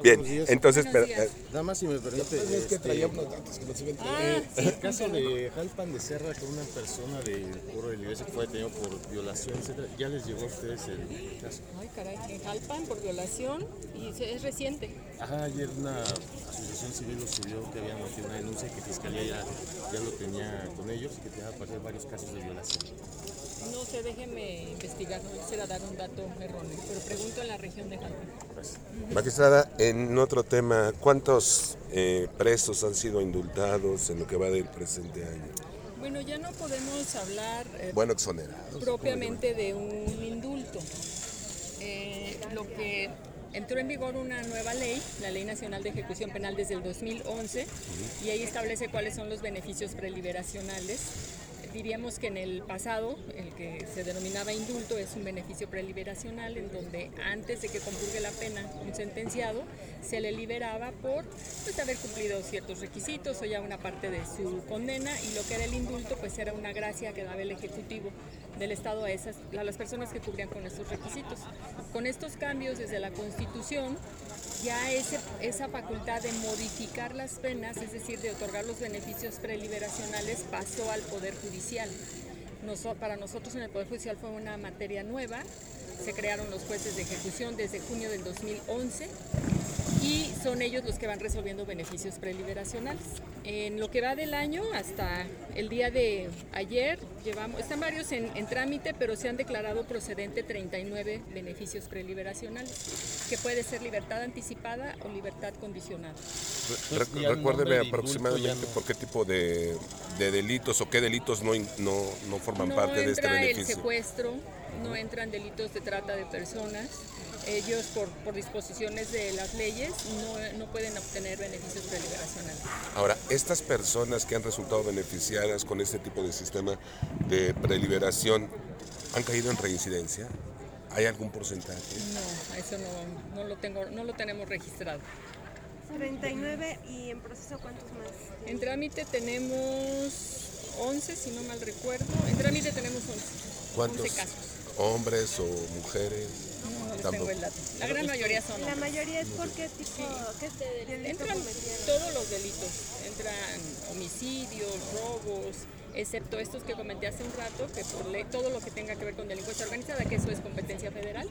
Bien, entonces, pero, Buenos días. eh, Nada más si me permite. Es que traía unos datos que nos iban a Ah, sí, El caso de Jalpan de Serra con una persona del coro de la iglesia que fue detenido por violación, etcétera, ¿ya les llegó a ustedes el, el caso? Ay, caray, en Jalpan por violación y es reciente. Ajá, ayer una asociación civil lo subió que habían metido una denuncia y que Fiscalía ya, ya lo tenía con ellos y que tenía aparecer varios casos de violación. No sé, déjeme investigar, no quisiera dar un dato erróneo, pero pregunto en la región de Jalpan. Pues, magistrada, en otro tema, ¿cuántos eh, presos han sido indultados en lo que va del presente año? Bueno, ya no podemos hablar eh, Bueno, exonerados. propiamente de un indulto. Eh, lo que entró en vigor una nueva ley, la Ley Nacional de Ejecución Penal desde el 2011, y ahí establece cuáles son los beneficios preliberacionales. Diríamos que en el pasado, el que se denominaba indulto es un beneficio preliberacional en donde antes de que compurgue la pena un sentenciado, se le liberaba por pues, haber cumplido ciertos requisitos o ya una parte de su condena y lo que era el indulto pues era una gracia que daba el Ejecutivo del Estado a, esas, a las personas que cubrían con estos requisitos. Con estos cambios desde la Constitución, ya ese, esa facultad de modificar las penas, es decir, de otorgar los beneficios preliberacionales, pasó al Poder Judicial. Para nosotros en el Poder Judicial fue una materia nueva, se crearon los jueces de ejecución desde junio del 2011 y son ellos los que van resolviendo beneficios preliberacionales. En lo que va del año hasta el día de ayer, llevamos, están varios en, en trámite, pero se han declarado procedente 39 beneficios preliberacionales, que puede ser libertad anticipada o libertad condicionada. Re- Pues recuérdeme aproximadamente no- por qué tipo de, de delitos o qué delitos no, no, no forman no parte de este entra el beneficio. secuestro, no entran delitos de trata de personas. Ellos, por, por disposiciones de las leyes, no, no pueden obtener beneficios preliberacionales. Ahora, estas personas que han resultado beneficiadas con este tipo de sistema de preliberación, ¿han caído en reincidencia? ¿Hay algún porcentaje? No, eso no, no lo tengo, no lo tenemos registrado. 39 y en proceso cuántos más. En trámite tenemos 11, si no mal recuerdo. En trámite tenemos 11. ¿Cuántos? 11 casos. ¿Hombres o mujeres? Tampoco. tengo el dato. La gran mayoría son La mayoría es porque tipo, ¿qué delito Entran todos los delitos. Entran homicidios, robos, excepto estos que comenté hace un rato, que por ley todo lo que tenga que ver con delincuencia organizada, que eso es competencia federal,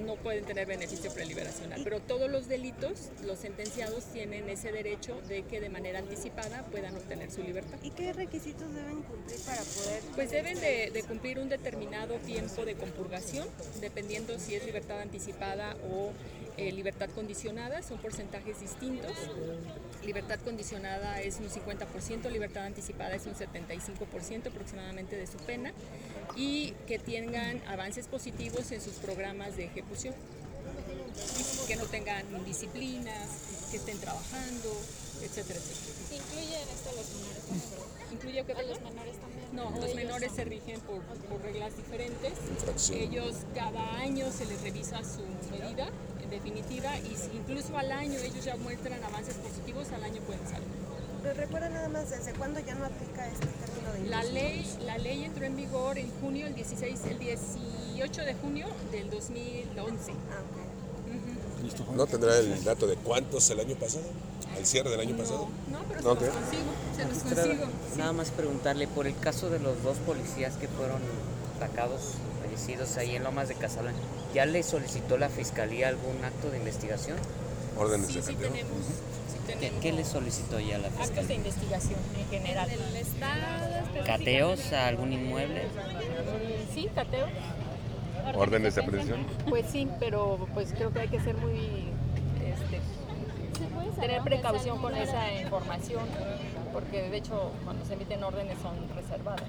no pueden tener beneficio preliberacional. Pero todos los delitos, los sentenciados tienen ese derecho de que de manera anticipada puedan obtener su libertad. ¿Y qué requisitos deben cumplir para poder? Pues deben de, de cumplir un determinado tiempo de compurgación, dependiendo si es libertad anticipada o eh, libertad condicionada, son porcentajes distintos. Libertad condicionada es un 50%, libertad anticipada es un 75% aproximadamente de su pena y que tengan avances positivos en sus programas de ejecución. Y que no tengan indisciplinas, que estén trabajando, etcétera, etcétera. Incluyen esto los menores también. ¿Incluye que A los menores también. no, ¿O los menores no? se rigen por, por reglas diferentes. Ellos cada año se les revisa su medida en definitiva y si incluso al año ellos ya muestran avances positivos, al año. Pero recuerda nada más desde cuándo ya no aplica este término de La ley, la ley entró en vigor en junio, el 16, el 18 de junio del 2011. Ah, ok. ¿No tendrá el dato de cuántos el año pasado? ¿Al cierre del año pasado? No, pero se Ok. los consigo, se los consigo. Nada más preguntarle por el caso de los dos policías que fueron atacados, fallecidos ahí en Lomas de Casalán. ¿Ya le solicitó la fiscalía algún acto de investigación? Órdenes Sí, de sí tenemos, sí ¿Qué, tenemos qué le solicitó ya la actos de fiscalía? investigación en general. Del Estado, ¿Cateos a algún inmueble? Sí, cateo. ¿Órdenes de aprehensión? Pues sí, pero pues creo que hay que ser muy este, ¿Se puede saber tener precaución con el esa información, porque de hecho cuando se emiten órdenes son reservadas.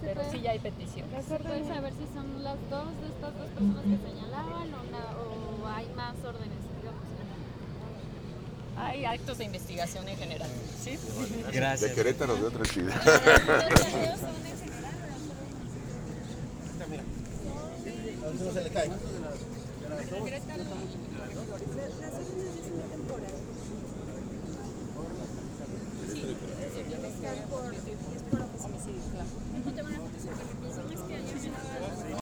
Pero sí ya hay peticiones. ¿Se puede saber si son las dos de estas dos personas que señalaban o, na- o hay más órdenes? Digamos? Hay actos de investigación en general. ¿sí? ¿De Gracias. Querétaro o de otra ciudad? Se le cae. Las